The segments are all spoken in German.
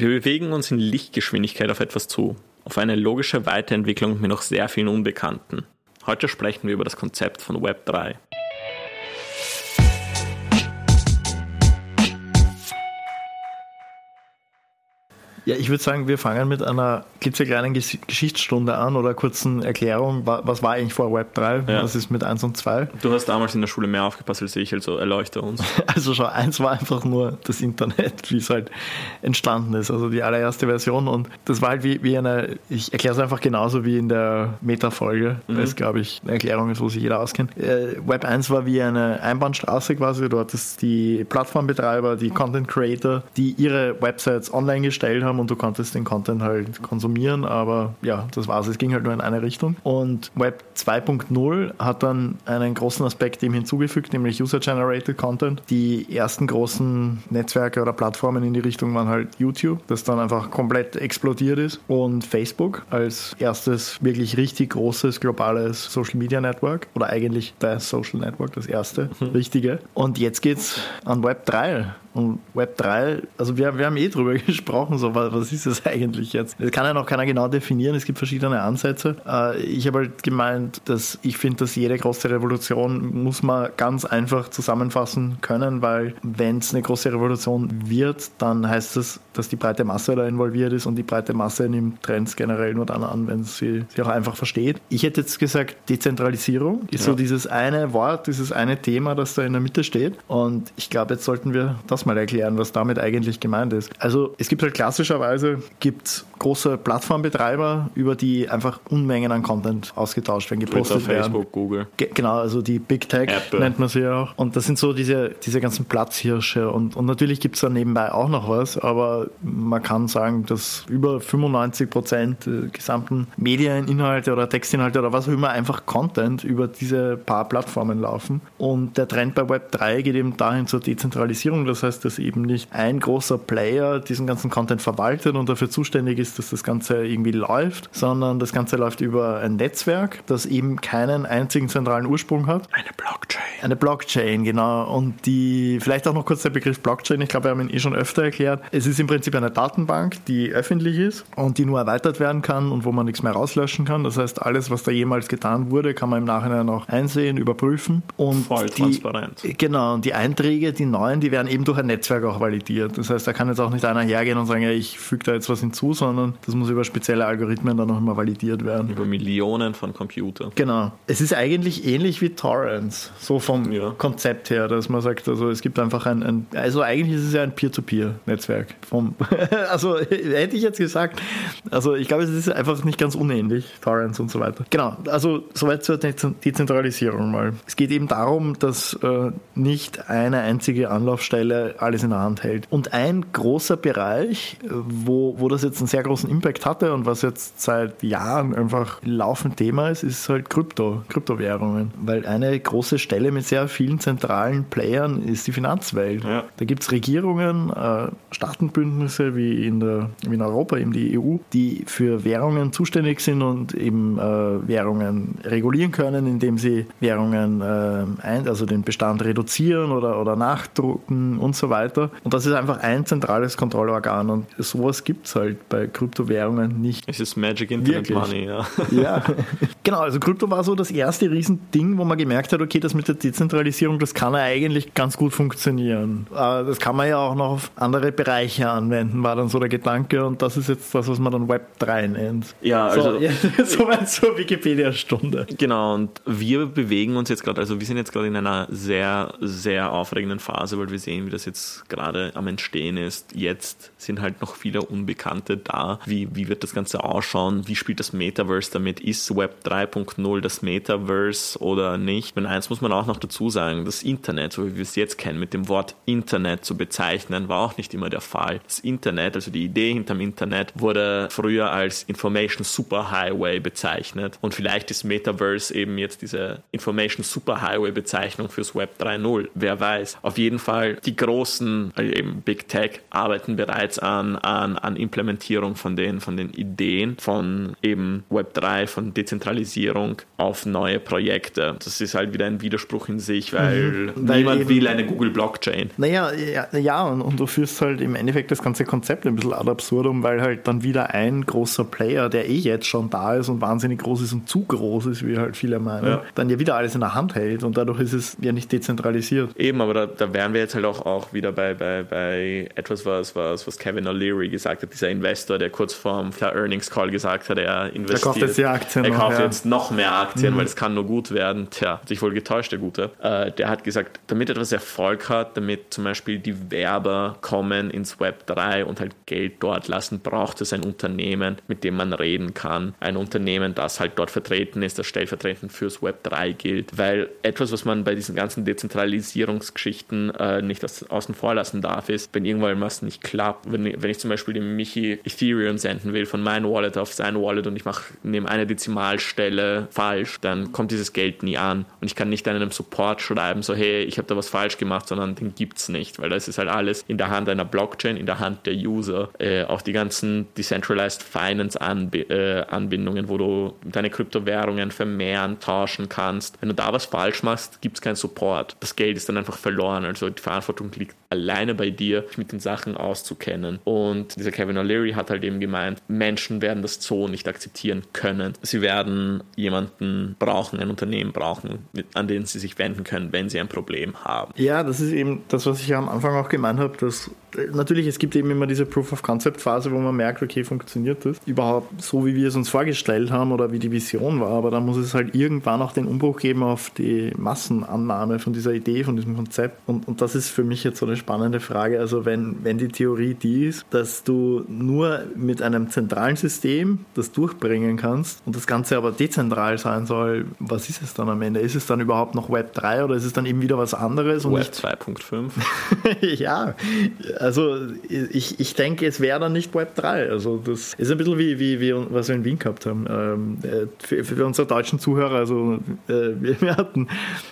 Wir bewegen uns in Lichtgeschwindigkeit auf etwas zu, auf eine logische Weiterentwicklung mit noch sehr vielen Unbekannten. Heute sprechen wir über das Konzept von Web 3. Ja, ich würde sagen, wir fangen mit einer klitzekleinen Geschichtsstunde an oder kurzen Erklärung. Was war eigentlich vor Web 3? Ja. Was ist mit 1 und 2? Du hast damals in der Schule mehr aufgepasst als ich, also erleuchte uns. Also schau, 1 war einfach nur das Internet, wie es halt entstanden ist. Also die allererste Version und das war halt wie, wie eine, ich erkläre es einfach genauso wie in der Meta-Folge, mhm. weil es, glaube ich, eine Erklärung ist, wo sich jeder auskennt. Äh, Web 1 war wie eine Einbahnstraße quasi. Du hattest die Plattformbetreiber, die Content Creator, die ihre Websites online gestellt haben und du konntest den Content halt konsumieren, aber ja, das war's. Es ging halt nur in eine Richtung. Und Web 2.0 hat dann einen großen Aspekt dem hinzugefügt, nämlich User-Generated Content. Die ersten großen Netzwerke oder Plattformen in die Richtung waren halt YouTube, das dann einfach komplett explodiert ist und Facebook als erstes wirklich richtig großes globales Social Media Network oder eigentlich das Social Network, das erste mhm. richtige. Und jetzt geht's an Web 3 und Web 3, also wir, wir haben eh drüber gesprochen, so was, was ist das eigentlich jetzt? Das kann ja noch keiner genau definieren, es gibt verschiedene Ansätze. Äh, ich habe halt gemeint, dass ich finde, dass jede große Revolution muss man ganz einfach zusammenfassen können, weil wenn es eine große Revolution wird, dann heißt das, dass die breite Masse da involviert ist und die breite Masse nimmt Trends generell nur dann an, wenn sie sie auch einfach versteht. Ich hätte jetzt gesagt, Dezentralisierung ist ja. so dieses eine Wort, dieses eine Thema, das da in der Mitte steht und ich glaube, jetzt sollten wir das das mal erklären, was damit eigentlich gemeint ist. Also es gibt halt klassischerweise gibt's große Plattformbetreiber, über die einfach Unmengen an Content ausgetauscht werden, gepostet Twitter, werden. Facebook, Google. Ge genau, also die Big Tech Apple. nennt man sie ja auch. Und das sind so diese, diese ganzen Platzhirsche. Und, und natürlich gibt es da nebenbei auch noch was, aber man kann sagen, dass über 95 Prozent der gesamten Medieninhalte oder Textinhalte oder was auch immer einfach Content über diese paar Plattformen laufen. Und der Trend bei Web 3 geht eben dahin zur Dezentralisierung. Das heißt, heißt, dass eben nicht ein großer Player diesen ganzen Content verwaltet und dafür zuständig ist, dass das Ganze irgendwie läuft, sondern das Ganze läuft über ein Netzwerk, das eben keinen einzigen zentralen Ursprung hat. Eine Blockchain. Eine Blockchain, genau. Und die, vielleicht auch noch kurz der Begriff Blockchain, ich glaube, wir haben ihn eh schon öfter erklärt. Es ist im Prinzip eine Datenbank, die öffentlich ist und die nur erweitert werden kann und wo man nichts mehr rauslöschen kann. Das heißt, alles, was da jemals getan wurde, kann man im Nachhinein auch einsehen, überprüfen. Und Voll die, transparent. Genau, und die Einträge, die neuen, die werden eben durch ein Netzwerk auch validiert. Das heißt, da kann jetzt auch nicht einer hergehen und sagen, ja, ich füge da jetzt was hinzu, sondern das muss über spezielle Algorithmen dann auch immer validiert werden. Über Millionen von Computern. Genau. Es ist eigentlich ähnlich wie Torrents, so vom ja. Konzept her, dass man sagt, also es gibt einfach ein, ein also eigentlich ist es ja ein Peer-to-Peer-Netzwerk. also hätte ich jetzt gesagt, also ich glaube, es ist einfach nicht ganz unähnlich, Torrents und so weiter. Genau, also soweit zur Dezentralisierung mal. Es geht eben darum, dass äh, nicht eine einzige Anlaufstelle alles in der Hand hält. Und ein großer Bereich, wo, wo das jetzt einen sehr großen Impact hatte und was jetzt seit Jahren einfach laufend Thema ist, ist halt Krypto, Kryptowährungen. Weil eine große Stelle mit sehr vielen zentralen Playern ist die Finanzwelt. Ja. Da gibt es Regierungen, äh, Staatenbündnisse wie in, der, wie in Europa, eben die EU, die für Währungen zuständig sind und eben äh, Währungen regulieren können, indem sie Währungen äh, ein, also den Bestand reduzieren oder, oder nachdrucken und so weiter. Und das ist einfach ein zentrales Kontrollorgan und sowas gibt es halt bei Kryptowährungen nicht. Es ist Magic Internet Wirklich. Money, ja. Ja, genau. Also Krypto war so das erste Riesending, wo man gemerkt hat, okay, das mit der Dezentralisierung, das kann ja eigentlich ganz gut funktionieren. Das kann man ja auch noch auf andere Bereiche anwenden, war dann so der Gedanke und das ist jetzt das, was man dann Web 3 nennt. Ja, also. So, ja, soweit zur Wikipedia-Stunde. Genau, und wir bewegen uns jetzt gerade, also wir sind jetzt gerade in einer sehr, sehr aufregenden Phase, weil wir sehen, wie das jetzt gerade am Entstehen ist. Jetzt sind halt noch viele Unbekannte da. Wie, wie wird das Ganze ausschauen? Wie spielt das Metaverse damit? Ist Web 3.0 das Metaverse oder nicht? Und eins muss man auch noch dazu sagen, das Internet, so wie wir es jetzt kennen, mit dem Wort Internet zu bezeichnen, war auch nicht immer der Fall. Das Internet, also die Idee hinterm Internet, wurde früher als Information Superhighway bezeichnet. Und vielleicht ist Metaverse eben jetzt diese Information Superhighway Bezeichnung fürs Web 3.0. Wer weiß. Auf jeden Fall die großen, also eben Big Tech, arbeiten bereits an, an, an Implementierung von den, von den Ideen von eben Web3, von Dezentralisierung auf neue Projekte. Das ist halt wieder ein Widerspruch in sich, weil, mhm, weil niemand will eine Google Blockchain. Naja, ja, ja und, und, du führst halt im Endeffekt das ganze Konzept ein bisschen ad absurdum, weil halt dann wieder ein großer Player, der eh jetzt schon da ist und wahnsinnig groß ist und zu groß ist, wie halt viele meinen, ja. dann ja wieder alles in der Hand hält und dadurch ist es ja nicht dezentralisiert. Eben, aber da, da wären wir jetzt halt auch, auch wieder bei, bei, bei etwas, was, was, was Kevin O'Leary gesagt hat, dieser Investor, der kurz vorm Earnings Call gesagt hat, er investiert. Er kauft jetzt die Aktien. Er kauft ja. jetzt noch mehr Aktien, mhm. weil es kann nur gut werden. Tja, hat sich wohl getäuscht, der Gute. Äh, der hat gesagt, damit etwas Erfolg hat, damit zum Beispiel die Werber kommen ins Web 3 und halt Geld dort lassen, braucht es ein Unternehmen, mit dem man reden kann. Ein Unternehmen, das halt dort vertreten ist, das stellvertretend fürs Web 3 gilt. Weil etwas, was man bei diesen ganzen Dezentralisierungsgeschichten äh, nicht aus, außen vor lassen darf, ist, wenn irgendwann was nicht klappt, wenn, wenn ich zum Beispiel dem Michi Ethereum senden will von meinem Wallet auf sein Wallet und ich mache nehme eine Dezimalstelle falsch, dann kommt dieses Geld nie an und ich kann nicht einem Support schreiben, so hey, ich habe da was falsch gemacht, sondern den gibt es nicht, weil das ist halt alles in der Hand einer Blockchain, in der Hand der User. Äh, auch die ganzen Decentralized Finance Anb äh, Anbindungen, wo du deine Kryptowährungen vermehren, tauschen kannst. Wenn du da was falsch machst, gibt es keinen Support. Das Geld ist dann einfach verloren. Also die Verantwortung liegt alleine bei dir, dich mit den Sachen auszukennen. Und dieser Kevin O'Leary hat halt eben gemeint, Menschen werden das so nicht akzeptieren können. Sie werden jemanden brauchen, ein Unternehmen brauchen, an den sie sich wenden können, wenn sie ein Problem haben. Ja, das ist eben das, was ich am Anfang auch gemeint habe, dass natürlich, es gibt eben immer diese Proof of Concept Phase, wo man merkt, okay, funktioniert das überhaupt so, wie wir es uns vorgestellt haben oder wie die Vision war, aber dann muss es halt irgendwann auch den Umbruch geben auf die Massenannahme von dieser Idee, von diesem Konzept und, und das ist für mich jetzt so eine spannende Frage, also wenn, wenn die Theorie die ist, dass du nur mit einem zentralen System das durchbringen kannst und das Ganze aber dezentral sein soll, was ist es dann am Ende? Ist es dann überhaupt noch Web 3 oder ist es dann eben wieder was anderes? Web 2.5? ja, also ich, ich denke, es wäre dann nicht Web 3. Also das ist ein bisschen wie, wie, wie was wir in Wien gehabt haben. Ähm, äh, für, für, unsere deutschen Zuhörer, also äh, wir, hatten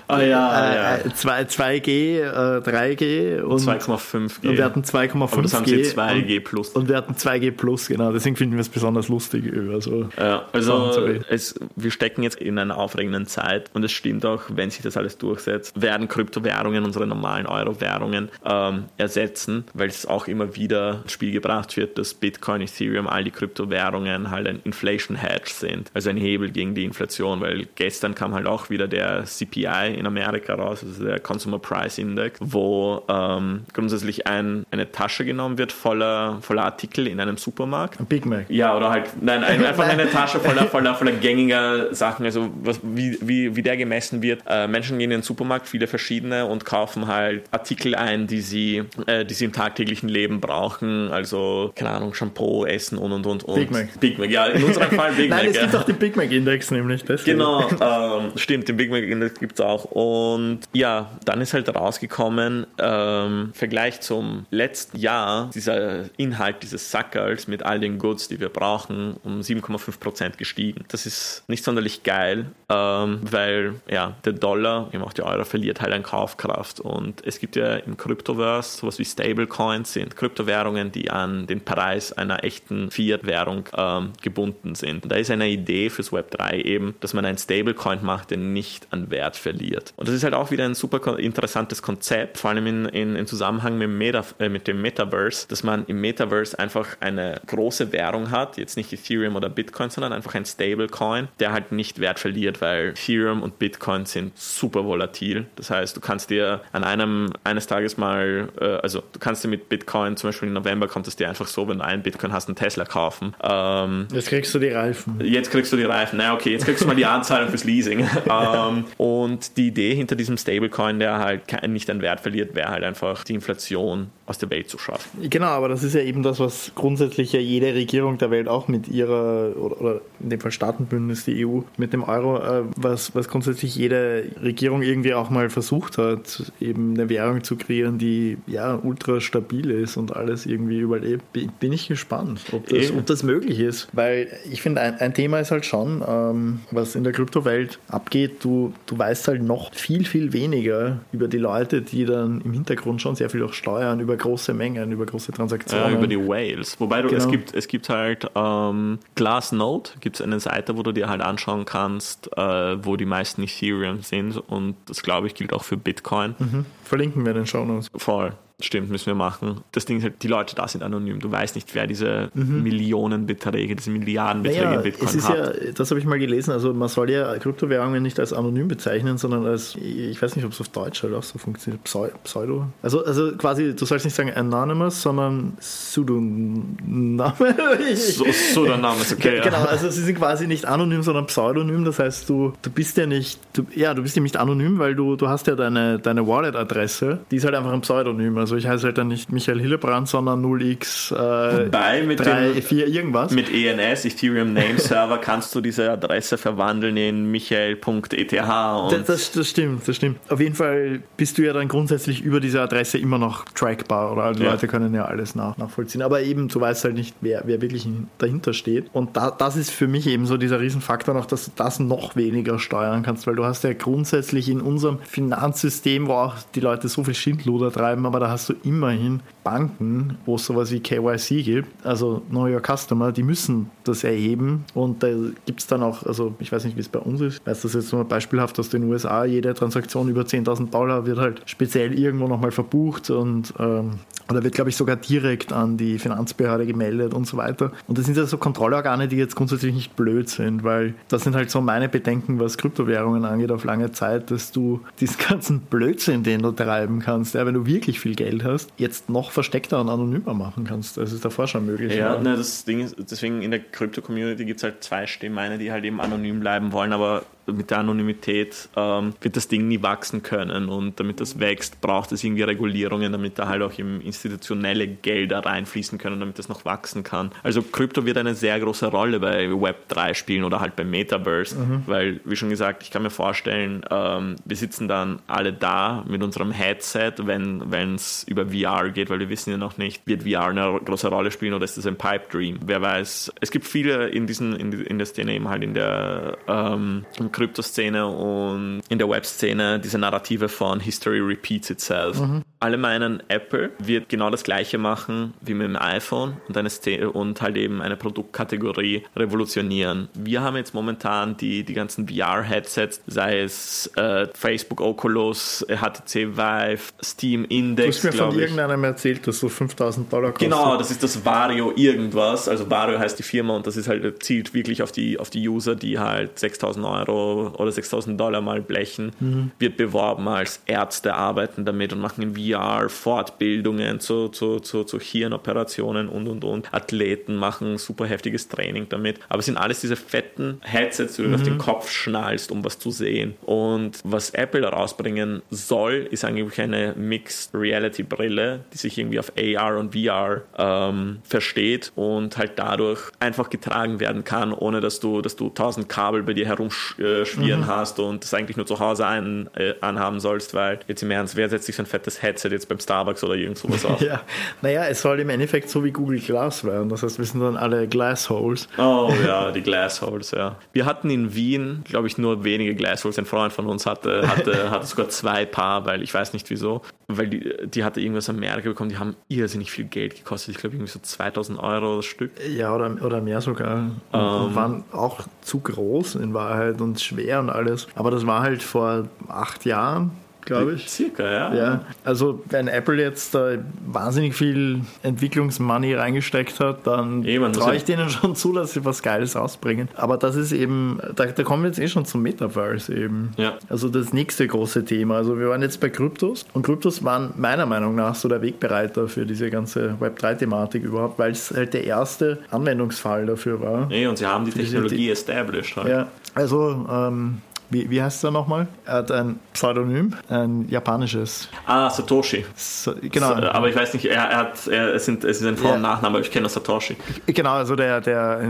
ah, ja, äh, ja. 2, 2G, äh, 3G und 2,5G. Und wir hatten 2,5G. Aber das haben sie 2G plus. Und wir hatten 2G plus, genau. Deswegen finden wir es besonders lustig. Also, ja, also es, wir stecken jetzt in einer aufregenden Zeit und es stimmt auch, wenn sich das alles durchsetzt, werden Kryptowährungen unsere normalen Euro-Währungen ähm, ersetzen, weil es auch immer wieder ins Spiel gebracht wird, dass Bitcoin, Ethereum, all die Kryptowährungen halt ein Inflation Hedge sind, also ein Hebel gegen die Inflation, weil gestern kam halt auch wieder der CPI in Amerika raus, also der Consumer Price Index, wo ähm, grundsätzlich ein, eine Tasche genommen wird voller, voller Artikel in einem Supermarkt. Ein Big Mac. Ja, oder halt, nein, einfach eine Tasche voller, voller, voller gängiger Sachen, also was, wie, wie, wie der gemessen wird. Äh, Menschen gehen in den Supermarkt, viele verschiedene, und kaufen halt Artikel ein, die sie, äh, die sie im tagtäglichen Leben brauchen, also, keine Ahnung, Shampoo, Essen und und und. und. Big Mac. Big Mac, ja, in unserem Fall Big Mac. Nein, es gibt auch den Big Mac Index nämlich. Deswegen. Genau, ähm, stimmt, den Big Mac Index gibt es auch. Und ja, dann ist halt rausgekommen, ähm, Vergleich zum letzten Jahr, dieser Inhalt dieses Sackers mit all den Goods, die wir brauchen, um 7,5% gestiegen. Das ist nicht sonderlich geil, ähm, weil ja, der Dollar, eben auch der Euro, verliert halt an Kaufkraft. Und es gibt ja im Cryptoverse sowas wie Stablecoins, sind Kryptowährungen, die an den Preis einer echten Fiat-Währung ähm, gebunden sind. Und da ist eine Idee fürs Web 3 eben, dass man einen Stablecoin macht, der nicht an Wert verliert. Und das ist halt auch wieder ein super interessantes Konzept, vor allem in, in, in Zusammenhang mit, Meta, äh, mit dem Metaverse, dass man im Metaverse einfach eine große Währung hat, jetzt nicht Ethereum oder Bitcoin, sondern einfach ein Stablecoin, der halt nicht Wert verliert, weil Ethereum und Bitcoin sind super volatil. Das heißt, du kannst dir an einem eines Tages mal, äh, also du kannst dir mit Bitcoin, zum Beispiel im November kommt es dir einfach so, wenn du einen Bitcoin hast, einen Tesla kaufen. Ähm, jetzt kriegst du die Reifen. Jetzt kriegst du die Reifen. Na okay, jetzt kriegst du mal die Anzahlung fürs Leasing. ähm, und die Idee hinter diesem Stablecoin, der halt nicht an Wert verliert, wäre halt einfach die Inflation aus der Welt zu schaffen. Genau, aber das ist ja eben das, was grundsätzlich ja jede Regierung der Welt auch mit ihrer, oder, oder in dem Fall Staatenbündnis, die EU, mit dem Euro, äh, was, was grundsätzlich jede Regierung irgendwie auch mal versucht hat, eben eine Währung zu kreieren, die ja ultra stabil stabil ist und alles irgendwie überlebt, bin ich gespannt, ob das, ob das möglich ist. Weil ich finde, ein, ein, Thema ist halt schon, ähm, was in der Kryptowelt abgeht, du, du weißt halt noch viel, viel weniger über die Leute, die dann im Hintergrund schon sehr viel auch steuern, über große Mengen, über große Transaktionen. Ja, über die Whales. Wobei du, genau. es, gibt, es gibt halt ähm, Glassnode, gibt es eine Seite, wo du dir halt anschauen kannst, äh, wo die meisten Ethereum sind und das glaube ich gilt auch für Bitcoin. Mhm. Verlinken wir in den Show Notes. Voll. Stimmt, müssen wir machen. Das Ding ist halt, die Leute da sind anonym. Du weißt nicht, wer diese mhm. Millionenbeträge, diese Milliardenbeträge naja, in Bitcoin es ist hat. Ja, das habe ich mal gelesen. Also man soll ja Kryptowährungen nicht als anonym bezeichnen, sondern als, ich weiß nicht, ob es auf Deutsch halt auch so funktioniert, Pseudo. Also, also quasi, du sollst nicht sagen anonymous, sondern Pseudoname. so, Pseudoname ist okay. Genau, also sie sind quasi nicht anonym, sondern pseudonym. Das heißt, du, du bist ja nicht, du, ja, du bist ja nicht anonym, weil du, du hast ja deine, deine Wallet-Adresse, die ist halt einfach ein Pseudonym. Also ich heiße halt dann nicht Michael Hillebrand, sondern 0x äh, Wobei mit 3, dem, 4 irgendwas. Mit ENS, Ethereum Name Server, kannst du diese Adresse verwandeln in michael.eth. Das, das, das, stimmt, das stimmt. Auf jeden Fall bist du ja dann grundsätzlich über diese Adresse immer noch trackbar oder die ja. Leute können ja alles nach, nachvollziehen. Aber eben, du weißt halt nicht, wer, wer wirklich dahinter steht. Und da, das ist für mich eben so dieser Riesenfaktor noch, dass du das noch weniger steuern kannst, weil du hast ja grundsätzlich in unserem Finanzsystem, wo auch die Leute so viel Schindluder treiben, aber da hast du immer immerhin Banken, wo es sowas wie KYC gibt, also Know Your Customer, die müssen das erheben. Und da gibt es dann auch, also ich weiß nicht, wie es bei uns ist, weiß das jetzt nur beispielhaft aus den USA, jede Transaktion über 10.000 Dollar wird halt speziell irgendwo nochmal verbucht. Und ähm, oder wird, glaube ich, sogar direkt an die Finanzbehörde gemeldet und so weiter. Und das sind ja so Kontrollorgane, die jetzt grundsätzlich nicht blöd sind, weil das sind halt so meine Bedenken, was Kryptowährungen angeht auf lange Zeit, dass du diesen ganzen Blödsinn, den du treiben kannst, ja, wenn du wirklich viel Geld hast, jetzt noch versteckter und anonymer machen kannst. Das ist davor schon möglich. Ja, ne, das Ding ist, deswegen in der Krypto-Community gibt es halt zwei Stimmen, die halt eben anonym bleiben wollen, aber mit der Anonymität ähm, wird das Ding nie wachsen können. Und damit das wächst, braucht es irgendwie Regulierungen, damit da halt auch im institutionelle Gelder reinfließen können, damit das noch wachsen kann. Also Krypto wird eine sehr große Rolle bei Web3 spielen oder halt beim Metaverse, mhm. weil, wie schon gesagt, ich kann mir vorstellen, ähm, wir sitzen dann alle da mit unserem Headset, wenn es über VR geht, weil wir wissen ja noch nicht, wird VR eine große Rolle spielen oder ist das ein Pipe Dream? Wer weiß. Es gibt viele in diesen, in, in der Szene eben halt in der ähm, Kryptoszene und in der Web-Szene diese Narrative von History repeats itself. Mhm. Alle meinen, Apple wird genau das gleiche machen wie mit dem iPhone und, eine und halt eben eine Produktkategorie revolutionieren. Wir haben jetzt momentan die, die ganzen VR-Headsets, sei es äh, Facebook Oculus, HTC Vive, Steam Index. Du hast mir von irgendeinem erzählt, dass so 5000 Dollar kostet. Genau, das ist das Vario irgendwas. Also Vario heißt die Firma und das ist halt zielt wirklich auf die, auf die User, die halt 6000 Euro oder 6000 Dollar mal blechen, mhm. wird beworben als Ärzte arbeiten damit und machen in VR Fortbildungen zu, zu, zu, zu Hirnoperationen und und und. Athleten machen super heftiges Training damit. Aber es sind alles diese fetten Headsets, die du mhm. auf den mhm. Kopf schnallst, um was zu sehen. Und was Apple rausbringen soll, ist eigentlich eine Mixed Reality Brille, die sich irgendwie auf AR und VR ähm, versteht und halt dadurch einfach getragen werden kann, ohne dass du, dass du tausend Kabel bei dir herum schmieren mhm. hast und das eigentlich nur zu Hause ein, äh, anhaben sollst, weil jetzt im Ernst, wer setzt sich so ein fettes Headset jetzt beim Starbucks oder irgend sowas auf? ja, naja, es soll im Endeffekt so wie Google Glass werden. Das heißt, wir sind dann alle Glassholes. Oh ja, die Glassholes, ja. Wir hatten in Wien, glaube ich, nur wenige Glassholes. Ein Freund von uns hatte, hatte, hatte sogar zwei Paar, weil ich weiß nicht wieso, weil die, die hatte irgendwas Amerika bekommen, die haben irrsinnig viel Geld gekostet. Ich glaube, irgendwie so 2000 Euro das Stück. Ja, oder, oder mehr sogar. Um, ähm. waren auch zu groß in Wahrheit und schwer und alles. Aber das war halt vor acht Jahren glaube ich. Circa, ja. ja. Also wenn Apple jetzt da wahnsinnig viel Entwicklungsmoney reingesteckt hat, dann traue ich denen schon zu, dass sie was Geiles ausbringen. Aber das ist eben, da, da kommen wir jetzt eh schon zum Metaverse eben. Ja. Also das nächste große Thema. Also wir waren jetzt bei Kryptos und Kryptos waren meiner Meinung nach so der Wegbereiter für diese ganze Web3-Thematik überhaupt, weil es halt der erste Anwendungsfall dafür war. Nee, und sie haben die Technologie established halt. Ja, also ähm, wie, wie heißt er nochmal? Er hat ein Pseudonym, ein japanisches. Ah, Satoshi. So, genau. So, aber ich weiß nicht, er, er hat, er, es, sind, es ist ein Vor- und Nachname, aber ich kenne Satoshi. Genau, also der, der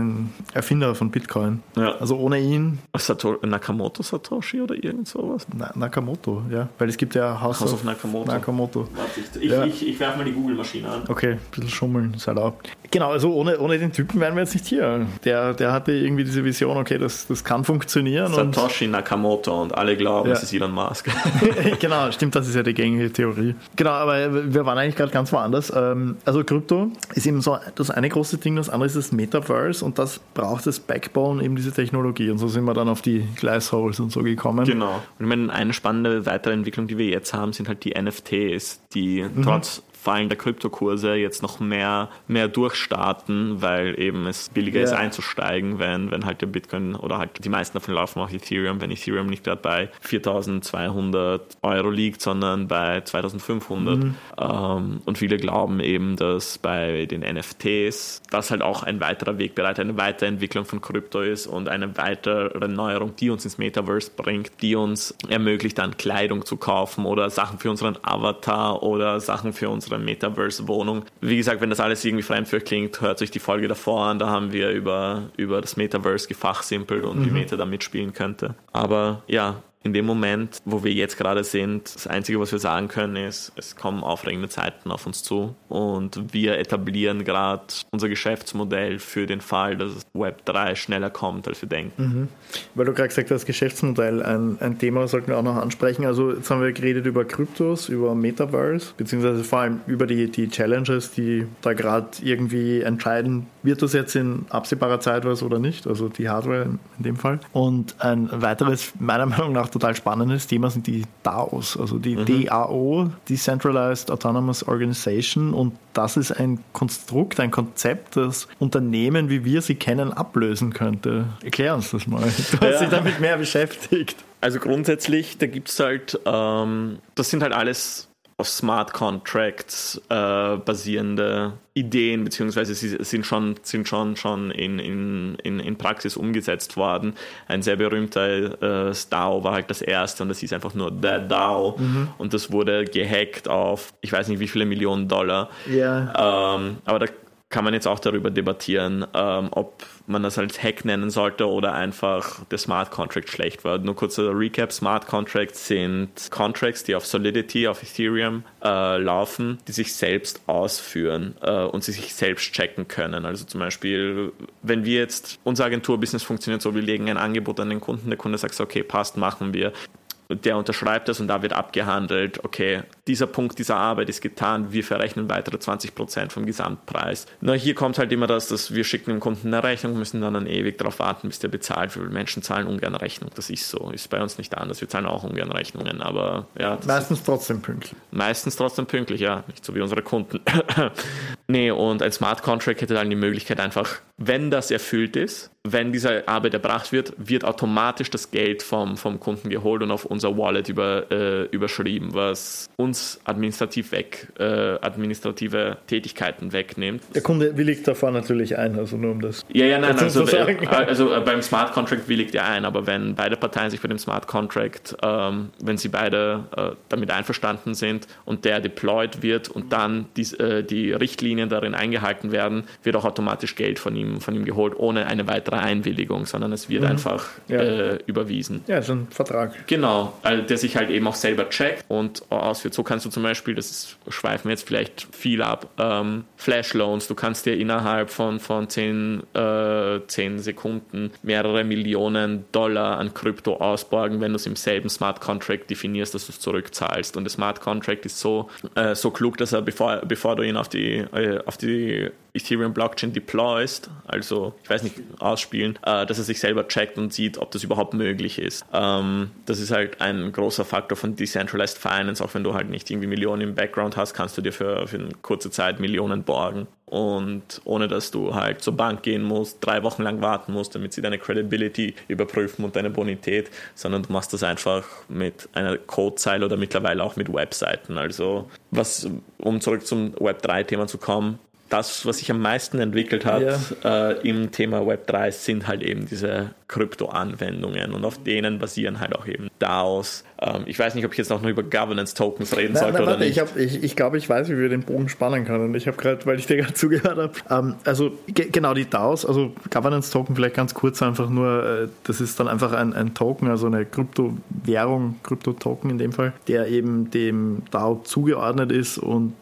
Erfinder von Bitcoin. Ja. Also ohne ihn. Sato Nakamoto Satoshi oder irgend sowas? Na, Nakamoto, ja. Weil es gibt ja House, House of, of Nakamoto. Nakamoto. Warte, ich, Ja. ich, ich werfe mal die Google-Maschine an. Okay, ein bisschen schummeln ist erlaubt. Genau, also ohne, ohne den Typen wären wir jetzt nicht hier. Der, der hatte irgendwie diese Vision, okay, das, das kann funktionieren. Satoshi Nakamoto und alle glauben, Ja. es ist Elon Musk. genau, stimmt, das ist ja die gängige Theorie. Genau, aber wir waren eigentlich gerade ganz woanders. Ähm, Also Krypto ist eben so das eine große Ding, das andere ist das Metaverse und das braucht das Backbone, eben diese Technologie. Und so sind wir dann auf die Glassholes und so gekommen. Genau. Und ich meine, eine spannende Weiterentwicklung, die wir jetzt haben, sind halt die NFTs, die Mhm. trotz fallender Kryptokurse jetzt noch mehr, mehr durchstarten, weil eben es billiger ist Ja. einzusteigen, wenn, wenn halt der Bitcoin oder halt die meisten davon laufen auf Ethereum, wenn Ethereum nicht gerade bei 4200 Euro liegt, sondern bei 2500. Mhm. Ähm, und viele glauben eben, dass bei den NFTs das halt auch ein weiterer Wegbereiter, eine Weiterentwicklung von Krypto ist und eine weitere Neuerung, die uns ins Metaverse bringt, die uns ermöglicht, dann Kleidung zu kaufen oder Sachen für unseren Avatar oder Sachen für unsere Metaverse-Wohnung. Wie gesagt, wenn das alles irgendwie fremd für euch klingt, hört euch die Folge davor an. Da haben wir über, über das Metaverse gefachsimpelt und wie Meta da mitspielen könnte. Aber ja, in dem Moment, wo wir jetzt gerade sind, das Einzige, was wir sagen können, ist, es kommen aufregende Zeiten auf uns zu und wir etablieren gerade unser Geschäftsmodell für den Fall, dass Web 3 schneller kommt, als wir denken. Weil du gerade gesagt hast, Geschäftsmodell, ein, ein Thema sollten wir auch noch ansprechen. Also jetzt haben wir geredet über Kryptos, über Metaverse, beziehungsweise vor allem über die, die Challenges, die da gerade irgendwie entscheiden, wird das jetzt in absehbarer Zeit was oder nicht, also die Hardware in dem Fall. Und ein weiteres, meiner Meinung nach total spannendes Thema sind die DAOs, also die DAO, Decentralized Autonomous Organization und das ist ein Konstrukt, ein Konzept, das Unternehmen, wie wir sie kennen, ablösen könnte. Erklär uns das mal. Du hast dich damit mehr beschäftigt. Also grundsätzlich, da gibt es halt, ähm, das sind halt alles auf Smart Contracts äh, basierende Ideen, beziehungsweise sie sind schon, sind schon, schon in, in, in, in Praxis umgesetzt worden. Ein sehr berühmter äh, DAO war halt das erste und das hieß einfach nur The DAO und das wurde gehackt auf, ich weiß nicht wie viele Millionen Dollar. Ja. Ähm, aber da kann man jetzt auch darüber debattieren, ähm, ob man das als Hack nennen sollte oder einfach der Smart Contract schlecht war. Nur kurzer Recap: Smart Contracts sind Contracts, die auf Solidity, auf Ethereum äh, laufen, die sich selbst ausführen äh, und sie sich selbst checken können. Also zum Beispiel, wenn wir jetzt, unser Agenturbusiness funktioniert so, wir legen ein Angebot an den Kunden, der Kunde sagt so, okay, passt, machen wir der unterschreibt das und da wird abgehandelt, okay, dieser Punkt dieser Arbeit ist getan, wir verrechnen weitere 20% vom Gesamtpreis. Na, hier kommt halt immer das, dass wir schicken dem Kunden eine Rechnung, müssen dann, dann ewig darauf warten, bis der bezahlt wird. Menschen zahlen ungern Rechnung, das ist so. Ist bei uns nicht anders, wir zahlen auch ungern Rechnungen, aber ja. Meistens trotzdem pünktlich. Meistens trotzdem pünktlich, ja. Nicht so wie unsere Kunden. Nee, und ein Smart Contract hätte dann die Möglichkeit einfach, wenn das erfüllt ist, wenn diese Arbeit erbracht wird, wird automatisch das Geld vom, vom Kunden geholt und auf unser Wallet über, äh, überschrieben, was uns administrativ weg, äh, administrative Tätigkeiten wegnimmt. Der Kunde willigt davor natürlich ein, also nur um das. Ja, ja, nein, also, äh, sagen. also äh, beim Smart Contract willigt er ein, aber wenn beide Parteien sich bei dem Smart Contract, ähm, wenn sie beide äh, damit einverstanden sind und der deployed wird und dann dies, äh, die Richtlinien darin eingehalten werden, wird auch automatisch Geld von ihm, von ihm geholt, ohne eine weitere Einwilligung, sondern es wird einfach Mhm. Ja. äh, überwiesen. Ja, ist ein Vertrag. Genau, also der sich halt eben auch selber checkt und ausführt. So kannst du zum Beispiel, das ist, schweifen wir jetzt vielleicht viel ab, ähm, Flash Loans, du kannst dir innerhalb von, von 10, äh, 10 Sekunden mehrere Millionen Dollar an Krypto ausborgen, wenn du es im selben Smart Contract definierst, dass du es zurückzahlst. Und der Smart Contract ist so, äh, so klug, dass er, bevor, bevor du ihn auf die, äh, auf die Ethereum Blockchain deployst, also ich weiß nicht, ausspielen, äh, dass er sich selber checkt und sieht, ob das überhaupt möglich ist. Ähm, das ist halt ein großer Faktor von Decentralized Finance, auch wenn du halt nicht irgendwie Millionen im Background hast, kannst du dir für, für eine kurze Zeit Millionen borgen. Und ohne dass du halt zur Bank gehen musst, drei Wochen lang warten musst, damit sie deine Credibility überprüfen und deine Bonität, sondern du machst das einfach mit einer Codezeile oder mittlerweile auch mit Webseiten. Also was, um zurück zum Web3-Thema zu kommen, das, was sich am meisten entwickelt hat ja. äh, im Thema Web3, sind halt eben diese Krypto-Anwendungen und auf denen basieren halt auch eben DAOs. Ähm, ich weiß nicht, ob ich jetzt auch noch über Governance-Tokens reden nein, sollte nein, oder warte, nicht. Ich, hab, ich, ich glaube, ich weiß, wie wir den Bogen spannen können. Ich habe gerade, weil ich dir gerade zugehört habe, ähm, also genau die DAOs, also Governance-Token vielleicht ganz kurz einfach nur, äh, das ist dann einfach ein, ein Token, also eine Kryptowährung, Krypto-Token in dem Fall, der eben dem DAO zugeordnet ist und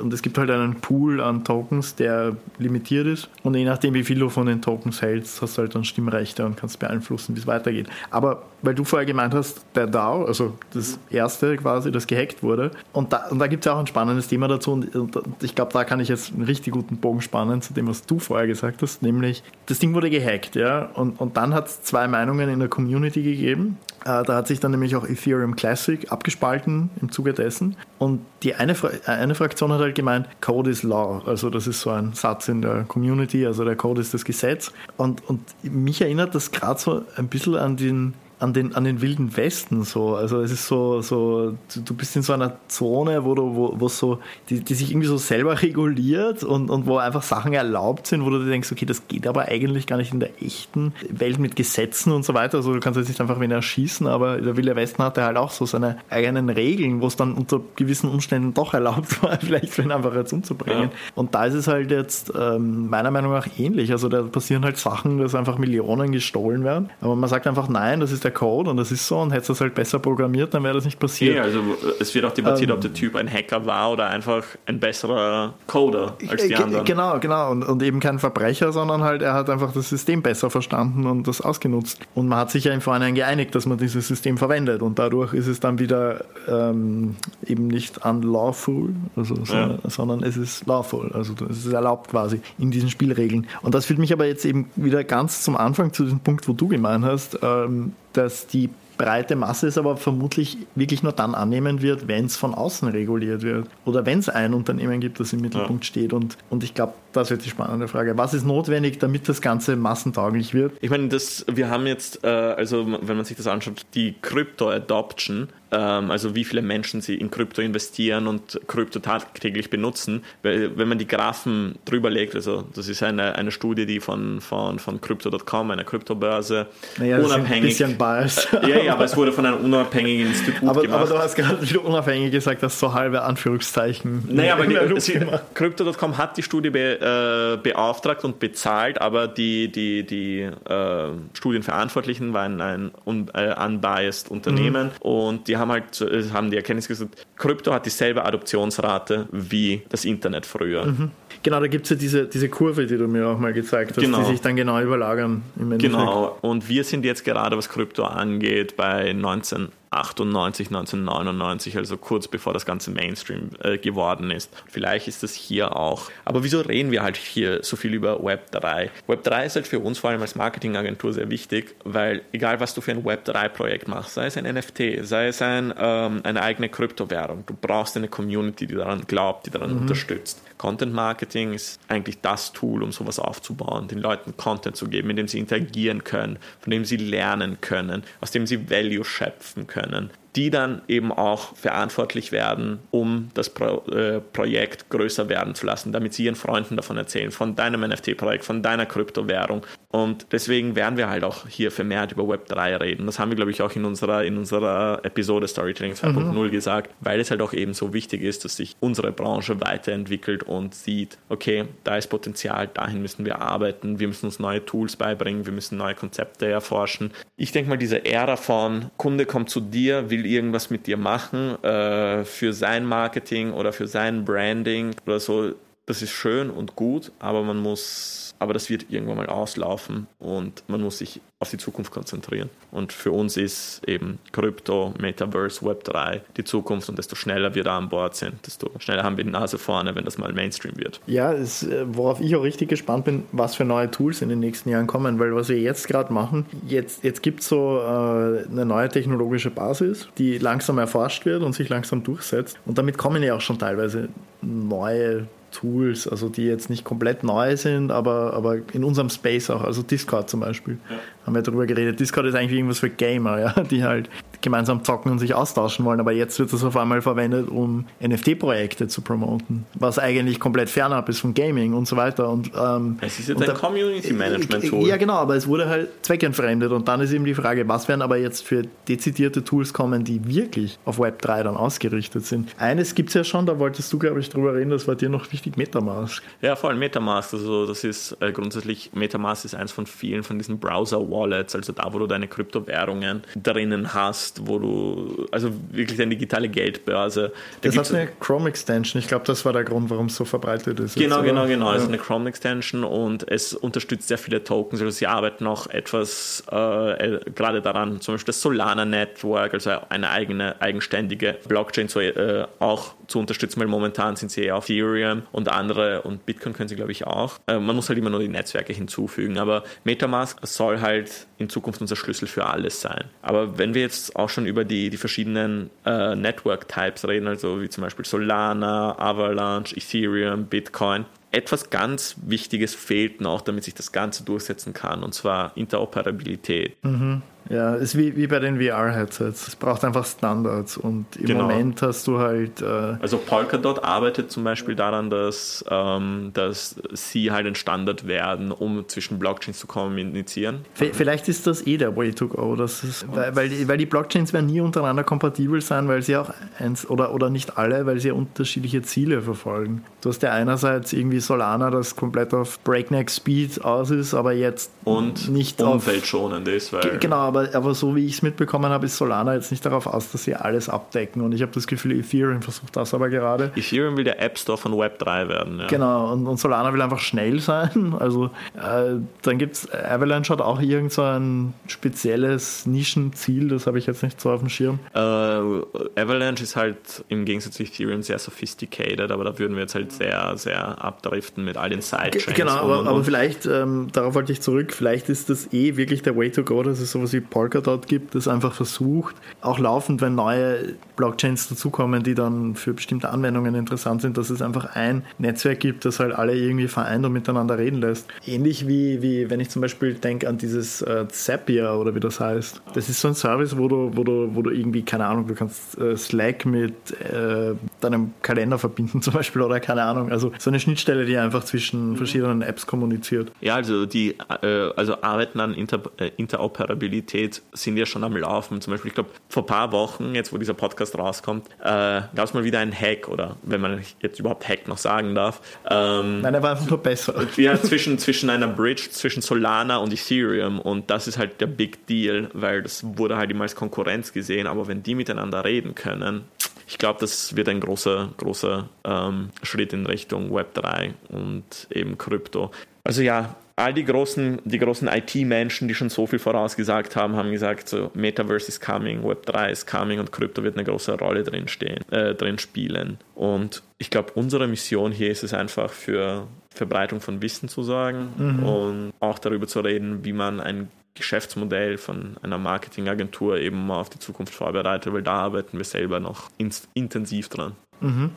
und es gibt halt einen Pool an Tokens, der limitiert ist. Und je nachdem, wie viel du von den Tokens hältst, hast du halt dann Stimmrechte und kannst beeinflussen, wie es weitergeht. Aber weil du vorher gemeint hast, der DAO, also das erste quasi, das gehackt wurde. Und da, und da gibt es ja auch ein spannendes Thema dazu. Und, und ich glaube, da kann ich jetzt einen richtig guten Bogen spannen zu dem, was du vorher gesagt hast. Nämlich, das Ding wurde gehackt, ja. Und, und dann hat es zwei Meinungen in der Community gegeben. Äh, da hat sich dann nämlich auch Ethereum Classic abgespalten im Zuge dessen. Und die eine, eine Fraktion hat halt gemeint, Code is Law. Also das ist so ein Satz in der Community, also der Code ist das Gesetz. Und, und mich erinnert das gerade so ein bisschen an den an den, an den wilden Westen so. Also es ist so, so du bist in so einer Zone, wo du, wo, wo so, die, die sich irgendwie so selber reguliert und, und wo einfach Sachen erlaubt sind, wo du dir denkst, okay, das geht aber eigentlich gar nicht in der echten Welt mit Gesetzen und so weiter. Also du kannst jetzt nicht einfach wen erschießen, aber der wilde Westen hatte halt auch so seine eigenen Regeln, wo es dann unter gewissen Umständen doch erlaubt war, vielleicht wen einfach jetzt umzubringen. Ja. Und da ist es halt jetzt ähm, meiner Meinung nach ähnlich. Also da passieren halt Sachen, dass einfach Millionen gestohlen werden. Aber man sagt einfach, nein, das ist der der Code und das ist so und hätte es halt besser programmiert, dann wäre das nicht passiert. Ja, also es wird auch debattiert, ähm, ob der Typ ein Hacker war oder einfach ein besserer Coder als die anderen. Genau, genau und, und eben kein Verbrecher, sondern halt er hat einfach das System besser verstanden und das ausgenutzt. Und man hat sich ja im Vorhinein geeinigt, dass man dieses System verwendet und dadurch ist es dann wieder ähm, eben nicht unlawful, also, ja. sondern es ist lawful, also es ist erlaubt quasi in diesen Spielregeln. Und das führt mich aber jetzt eben wieder ganz zum Anfang zu dem Punkt, wo du gemeint hast, ähm, dass die breite Masse es aber vermutlich wirklich nur dann annehmen wird, wenn es von außen reguliert wird. Oder wenn es ein Unternehmen gibt, das im Mittelpunkt ja. steht. Und, und ich glaube, das wird die spannende Frage. Was ist notwendig, damit das Ganze massentauglich wird? Ich meine, das, wir haben jetzt, äh, also wenn man sich das anschaut, die Crypto-Adoption ähm, also wie viele Menschen sie in Krypto investieren und Krypto tagtäglich benutzen. Weil, wenn man die Graphen drüber legt, also das ist eine, eine Studie, die von, von, von Crypto.com, einer Kryptobörse, naja, unabhängig. Ein bisschen biased. Äh, ja, ja, aber es wurde von einem unabhängigen Institut aber, gemacht. Aber du hast gerade wieder unabhängig gesagt, dass so halbe Anführungszeichen. Naja, aber Crypto.com hat die Studie be, äh, beauftragt und bezahlt, aber die, die, die äh, Studienverantwortlichen waren ein un, äh, unbiased Unternehmen mhm. und die haben halt äh, haben die Erkenntnis gesagt, Krypto hat dieselbe Adoptionsrate wie das Internet früher. Mhm. Genau, da gibt es ja diese, diese Kurve, die du mir auch mal gezeigt hast, genau. die sich dann genau überlagern. Im genau, und wir sind jetzt gerade, was Krypto angeht, bei 19 98, 1999, also kurz bevor das Ganze Mainstream äh, geworden ist. Vielleicht ist das hier auch. Aber wieso reden wir halt hier so viel über Web 3? Web 3 ist halt für uns vor allem als Marketingagentur sehr wichtig, weil egal was du für ein Web 3-Projekt machst, sei es ein NFT, sei es ein, ähm, eine eigene Kryptowährung, du brauchst eine Community, die daran glaubt, die daran mhm. unterstützt. Content Marketing ist eigentlich das Tool, um sowas aufzubauen, den Leuten Content zu geben, mit dem sie interagieren können, von dem sie lernen können, aus dem sie Value schöpfen können können die dann eben auch verantwortlich werden, um das Pro, äh, Projekt größer werden zu lassen, damit sie ihren Freunden davon erzählen, von deinem NFT-Projekt, von deiner Kryptowährung. Und deswegen werden wir halt auch hier vermehrt über Web3 reden. Das haben wir, glaube ich, auch in unserer, in unserer Episode Storytelling 2.0 mhm. gesagt, weil es halt auch eben so wichtig ist, dass sich unsere Branche weiterentwickelt und sieht, okay, da ist Potenzial, dahin müssen wir arbeiten, wir müssen uns neue Tools beibringen, wir müssen neue Konzepte erforschen. Ich denke mal, diese Ära von Kunde kommt zu dir, will irgendwas mit dir machen äh, für sein Marketing oder für sein Branding oder so. Das ist schön und gut, aber man muss aber das wird irgendwann mal auslaufen und man muss sich auf die Zukunft konzentrieren. Und für uns ist eben Krypto, Metaverse, Web3 die Zukunft und desto schneller wir da an Bord sind, desto schneller haben wir die Nase vorne, wenn das mal Mainstream wird. Ja, es, äh, worauf ich auch richtig gespannt bin, was für neue Tools in den nächsten Jahren kommen, weil was wir jetzt gerade machen, jetzt, jetzt gibt es so äh, eine neue technologische Basis, die langsam erforscht wird und sich langsam durchsetzt. Und damit kommen ja auch schon teilweise neue Tools, also die jetzt nicht komplett neu sind, aber, aber in unserem Space auch, also Discord zum Beispiel, ja. haben wir darüber geredet. Discord ist eigentlich irgendwas für Gamer, ja, die halt gemeinsam zocken und sich austauschen wollen. Aber jetzt wird das auf einmal verwendet, um NFT-Projekte zu promoten, was eigentlich komplett fernab ist von Gaming und so weiter. Und, ähm, es ist jetzt ein Community-Management-Tool. Ja, genau, aber es wurde halt zweckentfremdet. Und dann ist eben die Frage, was werden aber jetzt für dezidierte Tools kommen, die wirklich auf Web 3 dann ausgerichtet sind. Eines gibt es ja schon, da wolltest du, glaube ich, drüber reden, das war dir noch wichtig, Metamask. Ja, vor allem Metamask. Also das ist äh, grundsätzlich, Metamask ist eins von vielen von diesen Browser-Wallets, also da, wo du deine Kryptowährungen drinnen hast, wo du, also wirklich deine digitale Geldbörse. Da das hat eine Chrome-Extension, ich glaube, das war der Grund, warum es so verbreitet ist. Genau, jetzt, genau, genau. Es ist eine Chrome-Extension und es unterstützt sehr viele Tokens. Also sie arbeiten auch etwas äh, äh gerade daran, zum Beispiel das Solana Network, also eine eigene, eigenständige Blockchain zu, äh, auch zu unterstützen, weil momentan sind sie eher auf Ethereum und andere und Bitcoin können sie, glaube ich, auch. Äh, man muss halt immer nur die Netzwerke hinzufügen, aber Metamask soll halt in Zukunft unser Schlüssel für alles sein. Aber wenn wir jetzt auch schon über die, die verschiedenen äh, Network-Types reden, also wie zum Beispiel Solana, Avalanche, Ethereum, Bitcoin, etwas ganz Wichtiges fehlt noch, damit sich das Ganze durchsetzen kann, und zwar Interoperabilität. Mhm. Ja, ist wie, wie bei den VR-Headsets. Es braucht einfach Standards und im genau. Moment hast du halt. Äh also Polkadot arbeitet zum Beispiel daran, dass, ähm, dass sie halt ein Standard werden, um zwischen Blockchains zu kommunizieren. Vielleicht ist das eh der Way to go. Das ist, weil, weil, weil die Blockchains werden nie untereinander kompatibel sein, weil sie auch eins oder, oder nicht alle, weil sie unterschiedliche Ziele verfolgen. Du hast ja einerseits irgendwie Solana, das komplett auf Breakneck Speed aus ist, aber jetzt und nicht umweltschonend ist. Weil genau, aber aber, aber so wie ich es mitbekommen habe, ist Solana jetzt nicht darauf aus, dass sie alles abdecken. Und ich habe das Gefühl, Ethereum versucht das aber gerade. Ethereum will der App Store von Web3 werden. Ja. Genau, und, und, Solana will einfach schnell sein. Also äh, dann gibt es, Avalanche hat auch irgend so ein spezielles Nischenziel, das habe ich jetzt nicht so auf dem Schirm. Äh, Avalanche ist halt im Gegensatz zu Ethereum sehr sophisticated, aber da würden wir jetzt halt sehr, sehr abdriften mit all den Sidechains. Genau, aber, aber vielleicht, ähm, darauf wollte ich zurück, vielleicht ist das eh wirklich der Way to go, dass es sowas wie Polkadot gibt, das einfach versucht, auch laufend, wenn neue Blockchains dazukommen, die dann für bestimmte Anwendungen interessant sind, dass es einfach ein Netzwerk gibt, das halt alle irgendwie vereint und miteinander reden lässt. Ähnlich wie, wie wenn ich zum Beispiel denke an dieses äh, Zapier oder wie das heißt. Das ist so ein Service, wo du, wo du, wo du irgendwie, keine Ahnung, du kannst äh, Slack mit äh, deinem Kalender verbinden zum Beispiel oder keine Ahnung. Also so eine Schnittstelle, die einfach zwischen verschiedenen Apps kommuniziert. Ja, also die äh, also arbeiten an Inter äh, Interoperabilität Qualität sind ja schon am Laufen. Zum Beispiel, ich glaube, vor ein paar Wochen, jetzt wo dieser Podcast rauskommt, äh, gab es mal wieder einen Hack oder wenn man jetzt überhaupt Hack noch sagen darf. Ähm, Nein, er war einfach nur besser. Ja, zwischen, zwischen einer Bridge, zwischen Solana und Ethereum und das ist halt der Big Deal, weil das wurde halt immer als Konkurrenz gesehen, aber wenn die miteinander reden können, ich glaube, das wird ein großer, großer ähm, Schritt in Richtung Web 3 und eben Krypto. Also ja, all die großen, die großen IT-Menschen, die schon so viel vorausgesagt haben, haben gesagt, so Metaverse is coming, Web3 is coming und Krypto wird eine große Rolle drin, stehen, äh, drin spielen. Und ich glaube, unsere Mission hier ist es einfach für Verbreitung von Wissen zu sorgen mhm. und auch darüber zu reden, wie man ein Geschäftsmodell von einer Marketingagentur eben mal auf die Zukunft vorbereitet, weil da arbeiten wir selber noch intensiv dran. Mhm.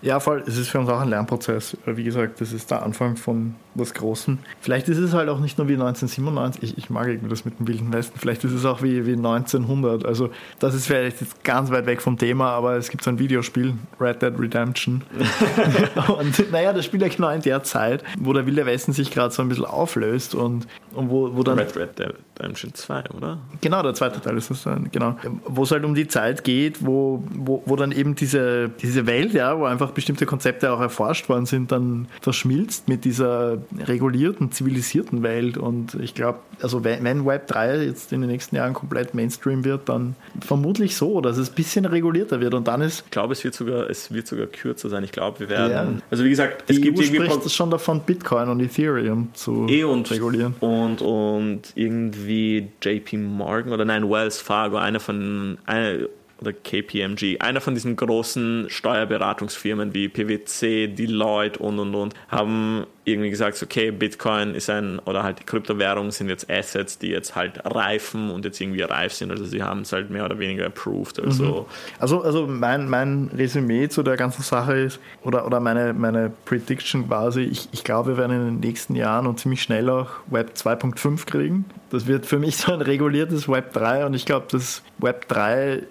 Ja, voll. Es ist für uns auch ein Lernprozess. Wie gesagt, das ist der Anfang von was Großen. Vielleicht ist es halt auch nicht nur wie 1997. Ich, ich mag irgendwie das mit dem Wilden Westen. Vielleicht ist es auch wie, wie 1900. Also, das ist vielleicht jetzt ganz weit weg vom Thema, aber es gibt so ein Videospiel, Red Dead Redemption. und naja, das spielt ja genau in der Zeit, wo der Wilde Westen sich gerade so ein bisschen auflöst und, und wo, wo dann. Red Red Dead Redemption 2, oder? Genau, der zweite Teil ist das dann, genau. Wo es halt um die Zeit geht, wo, wo, wo dann eben diese, diese Welt, ja, wo einfach bestimmte Konzepte auch erforscht worden sind, dann verschmilzt mit dieser regulierten, zivilisierten Welt. Und ich glaube, also wenn Web 3 jetzt in den nächsten Jahren komplett Mainstream wird, dann vermutlich so, dass es ein bisschen regulierter wird. Und dann ist. Ich glaube, es wird sogar, es wird sogar kürzer sein. Ich glaube, wir werden. Ja. Also wie gesagt, es Die gibt EU irgendwie. spricht schon davon, Bitcoin und Ethereum zu e und, regulieren. Und, und irgendwie JP Morgan oder nein, Wells Fargo, eine von eine, oder KPMG, einer von diesen großen Steuerberatungsfirmen wie PwC, Deloitte und und und, haben irgendwie gesagt, okay, Bitcoin ist ein, oder halt die Kryptowährungen sind jetzt Assets, die jetzt halt reifen und jetzt irgendwie reif sind. Also sie haben es halt mehr oder weniger approved. Also, mhm. also, also mein, mein Resümee zu der ganzen Sache ist, oder, oder meine, meine Prediction quasi, ich, ich glaube, wir werden in den nächsten Jahren und ziemlich schnell auch Web 2.5 kriegen. Das wird für mich so ein reguliertes Web 3 und ich glaube, das Web 3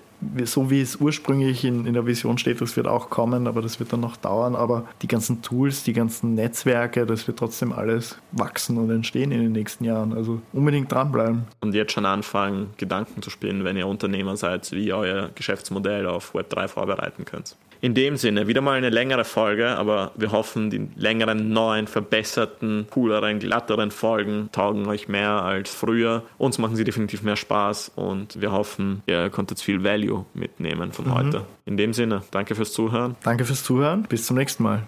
so wie es ursprünglich in, in der Vision steht, das wird auch kommen, aber das wird dann noch dauern. Aber die ganzen Tools, die ganzen Netzwerke, das wird trotzdem alles wachsen und entstehen in den nächsten Jahren. Also unbedingt dranbleiben. Und jetzt schon anfangen, Gedanken zu spielen, wenn ihr Unternehmer seid, wie ihr euer Geschäftsmodell auf Web3 vorbereiten könnt. In dem Sinne, wieder mal eine längere Folge, aber wir hoffen, die längeren, neuen, verbesserten, cooleren, glatteren Folgen taugen euch mehr als früher. Uns machen sie definitiv mehr Spaß und wir hoffen, ihr konntet viel Value mitnehmen von mhm. heute. In dem Sinne, danke fürs Zuhören. Danke fürs Zuhören. Bis zum nächsten Mal.